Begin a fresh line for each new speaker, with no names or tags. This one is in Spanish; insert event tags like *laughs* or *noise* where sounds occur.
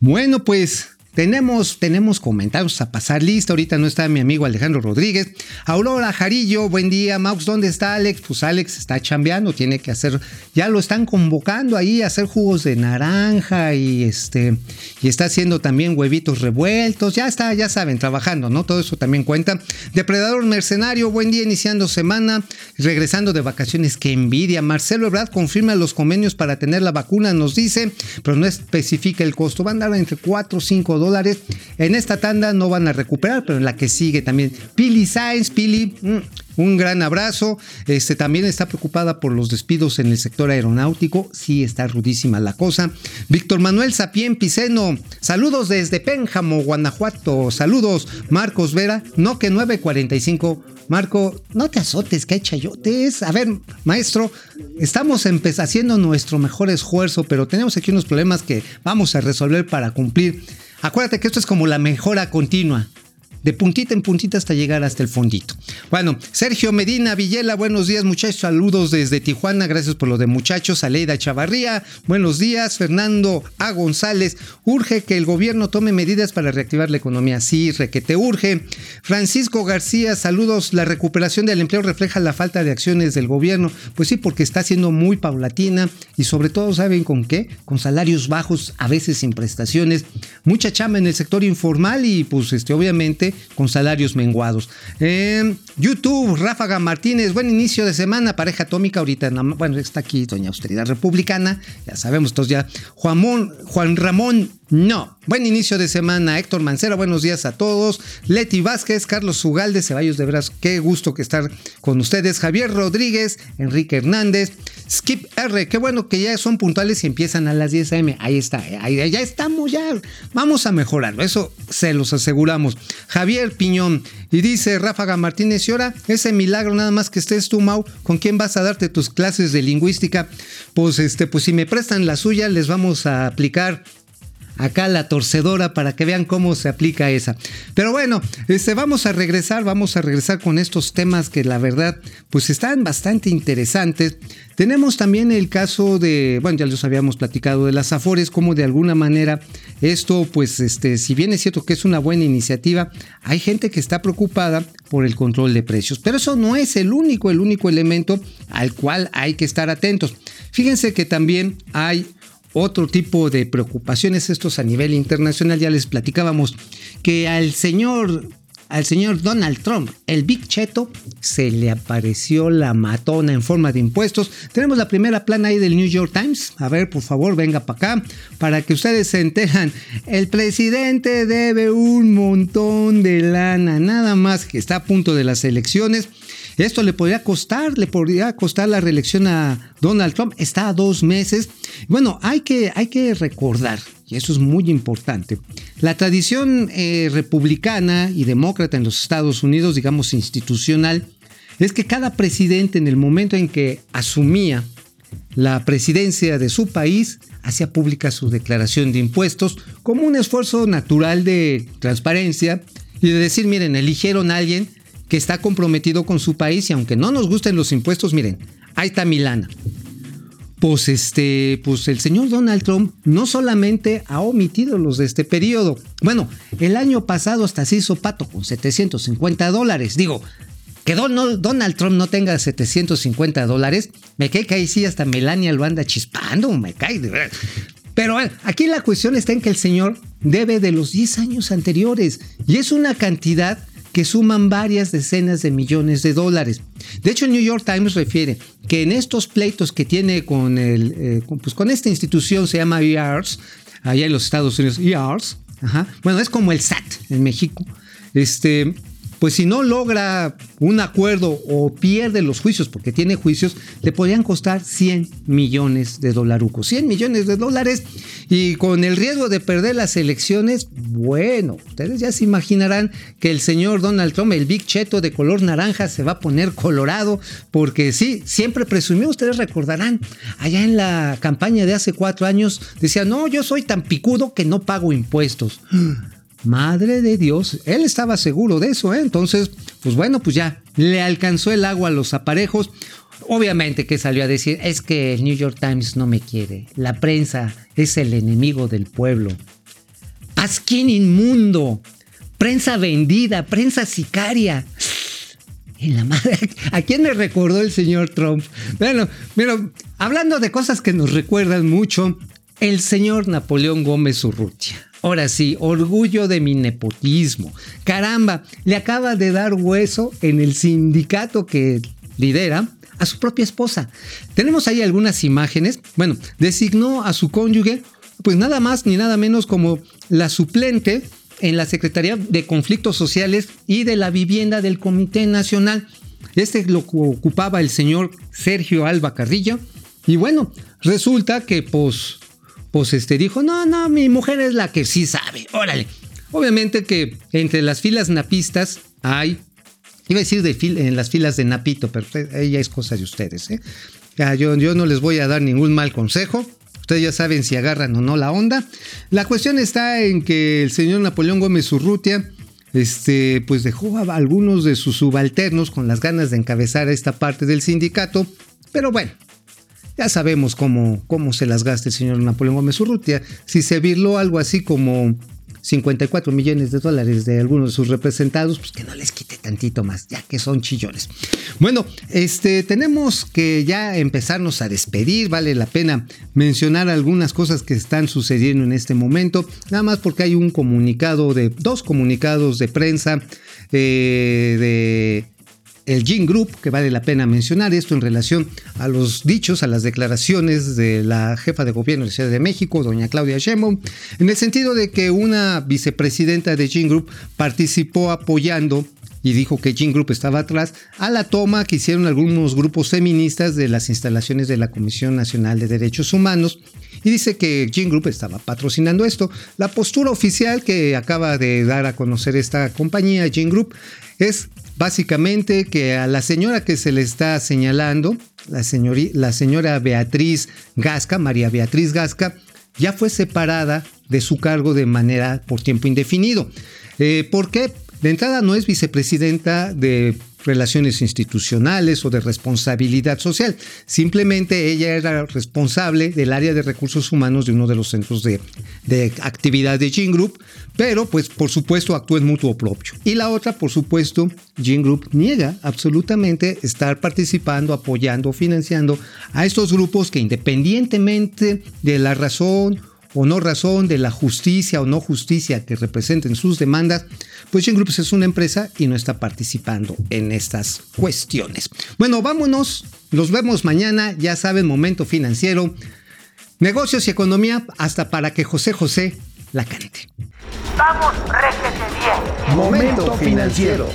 Bueno, pues tenemos, tenemos comentarios a pasar lista. Ahorita no está mi amigo Alejandro Rodríguez. Aurora Jarillo, buen día. Max, ¿dónde está Alex? Pues Alex está chambeando, tiene que hacer, ya lo están convocando ahí a hacer jugos de naranja y este, y está haciendo también huevitos revueltos. Ya está, ya saben, trabajando, ¿no? Todo eso también cuenta. Depredador Mercenario, buen día, iniciando semana, regresando de vacaciones. Qué envidia. Marcelo Ebrard confirma los convenios para tener la vacuna, nos dice, pero no especifica el costo. Van a dar entre 4 o 5 dólares En esta tanda no van a recuperar, pero en la que sigue también. Pili Sainz, Pili, mm, un gran abrazo. Este, también está preocupada por los despidos en el sector aeronáutico. Sí, está rudísima la cosa. Víctor Manuel Sapien Piceno. Saludos desde Pénjamo, Guanajuato. Saludos. Marcos Vera. No que 945. Marco, no te azotes, que hay chayotes. A ver, maestro, estamos haciendo nuestro mejor esfuerzo, pero tenemos aquí unos problemas que vamos a resolver para cumplir Acuérdate que esto es como la mejora continua de puntita en puntita hasta llegar hasta el fondito. Bueno, Sergio Medina Villela, buenos días muchachos, saludos desde Tijuana, gracias por lo de muchachos, Aleida Chavarría, buenos días, Fernando A. González, urge que el gobierno tome medidas para reactivar la economía, sí, requete urge. Francisco García, saludos, la recuperación del empleo refleja la falta de acciones del gobierno, pues sí, porque está siendo muy paulatina y sobre todo, ¿saben con qué? Con salarios bajos, a veces sin prestaciones, mucha chamba en el sector informal y pues este, obviamente con salarios menguados. Eh, YouTube, Ráfaga Martínez, buen inicio de semana, pareja atómica, ahorita, bueno, está aquí Doña Austeridad Republicana, ya sabemos todos ya. Juan Ramón no. Buen inicio de semana, Héctor Mancera. Buenos días a todos. Leti Vázquez, Carlos Ugalde, Ceballos de Veras. Qué gusto que estar con ustedes. Javier Rodríguez, Enrique Hernández, Skip R. Qué bueno que ya son puntuales y empiezan a las 10 a.m. Ahí está, ahí, ya estamos, ya. Vamos a mejorarlo. Eso se los aseguramos. Javier Piñón. Y dice Ráfaga Martínez, y ahora ese milagro nada más que estés tú, Mau, ¿con quién vas a darte tus clases de lingüística? Pues este, pues si me prestan la suya, les vamos a aplicar acá la torcedora para que vean cómo se aplica esa. Pero bueno, este, vamos a regresar, vamos a regresar con estos temas que la verdad pues están bastante interesantes. Tenemos también el caso de, bueno, ya les habíamos platicado de las Afores, como de alguna manera esto, pues, este, si bien es cierto que es una buena iniciativa, hay gente que está preocupada por el control de precios. Pero eso no es el único, el único elemento al cual hay que estar atentos. Fíjense que también hay otro tipo de preocupaciones, estos a nivel internacional, ya les platicábamos que al señor, al señor Donald Trump, el Big Cheto, se le apareció la matona en forma de impuestos. Tenemos la primera plana ahí del New York Times. A ver, por favor, venga para acá para que ustedes se enteran. El presidente debe un montón de lana, nada más que está a punto de las elecciones esto le podría costar, le podría costar la reelección a Donald Trump. Está a dos meses. Bueno, hay que, hay que recordar, y eso es muy importante, la tradición eh, republicana y demócrata en los Estados Unidos, digamos institucional, es que cada presidente en el momento en que asumía la presidencia de su país hacía pública su declaración de impuestos como un esfuerzo natural de transparencia y de decir, miren, eligieron a alguien que está comprometido con su país y aunque no nos gusten los impuestos, miren, ahí está Milana. Pues este, pues el señor Donald Trump no solamente ha omitido los de este periodo. Bueno, el año pasado hasta se hizo pato con 750 dólares. Digo, que Donald Trump no tenga 750 dólares, me cae que ahí sí hasta Melania lo anda chispando, me cae. Pero aquí la cuestión está en que el señor debe de los 10 años anteriores y es una cantidad que suman varias decenas de millones de dólares. De hecho, el New York Times refiere que en estos pleitos que tiene con, el, eh, pues con esta institución, se llama EARS, allá en los Estados Unidos, EARS, bueno, es como el SAT en México, este, pues si no logra un acuerdo o pierde los juicios, porque tiene juicios, le podrían costar 100 millones de dolarucos. 100 millones de dólares y con el riesgo de perder las elecciones, bueno, ustedes ya se imaginarán que el señor Donald Trump, el Big Cheto de color naranja, se va a poner colorado, porque sí, siempre presumió, ustedes recordarán, allá en la campaña de hace cuatro años, decía, no, yo soy tan picudo que no pago impuestos. Madre de Dios, él estaba seguro de eso, ¿eh? Entonces, pues bueno, pues ya le alcanzó el agua a los aparejos. Obviamente que salió a decir, es que el New York Times no me quiere, la prensa es el enemigo del pueblo. Pasquín inmundo, prensa vendida, prensa sicaria. En la madre, *laughs* ¿a quién le recordó el señor Trump? Bueno, pero hablando de cosas que nos recuerdan mucho, el señor Napoleón Gómez Urrutia. Ahora sí, orgullo de mi nepotismo. Caramba, le acaba de dar hueso en el sindicato que lidera a su propia esposa. Tenemos ahí algunas imágenes. Bueno, designó a su cónyuge, pues nada más ni nada menos como la suplente en la Secretaría de Conflictos Sociales y de la Vivienda del Comité Nacional. Este lo ocupaba el señor Sergio Alba Carrillo. Y bueno, resulta que pues pues este dijo, no, no, mi mujer es la que sí sabe, órale. Obviamente que entre las filas napistas hay, iba a decir de en las filas de Napito, pero ella es cosa de ustedes. ¿eh? yo, yo no les voy a dar ningún mal consejo. Ustedes ya saben si agarran o no la onda. La cuestión está en que el señor Napoleón Gómez Urrutia, este, pues dejó a algunos de sus subalternos con las ganas de encabezar esta parte del sindicato. Pero bueno, ya sabemos cómo, cómo se las gasta el señor Napoleón Gómez Urrutia. Si se virló algo así como 54 millones de dólares de algunos de sus representados, pues que no les quite tantito más, ya que son chillones. Bueno, este, tenemos que ya empezarnos a despedir, vale la pena mencionar algunas cosas que están sucediendo en este momento, nada más porque hay un comunicado de, dos comunicados de prensa eh, de el Gin Group, que vale la pena mencionar esto en relación a los dichos, a las declaraciones de la jefa de gobierno de la Ciudad de México, doña Claudia Sheinbaum, en el sentido de que una vicepresidenta de Gin Group participó apoyando y dijo que Gin Group estaba atrás a la toma que hicieron algunos grupos feministas de las instalaciones de la Comisión Nacional de Derechos Humanos y dice que Gin Group estaba patrocinando esto. La postura oficial que acaba de dar a conocer esta compañía, Gin Group, es básicamente que a la señora que se le está señalando, la, la señora Beatriz Gasca, María Beatriz Gasca, ya fue separada de su cargo de manera por tiempo indefinido. Eh, ¿Por qué? De entrada no es vicepresidenta de relaciones institucionales o de responsabilidad social. Simplemente ella era responsable del área de recursos humanos de uno de los centros de, actividad de Gene Group, pero pues por supuesto actúa en mutuo propio. Y la otra, por supuesto, Gene Group niega absolutamente estar participando, apoyando, financiando a estos grupos que independientemente de la razón o no razón de la justicia o no justicia que representen sus demandas, pues Gen Groups es una empresa y no está participando en estas cuestiones. Bueno, vámonos, nos vemos mañana, ya saben, momento financiero, negocios y economía, hasta para que José José la cante.
Vamos, réjete bien.
Momento financiero.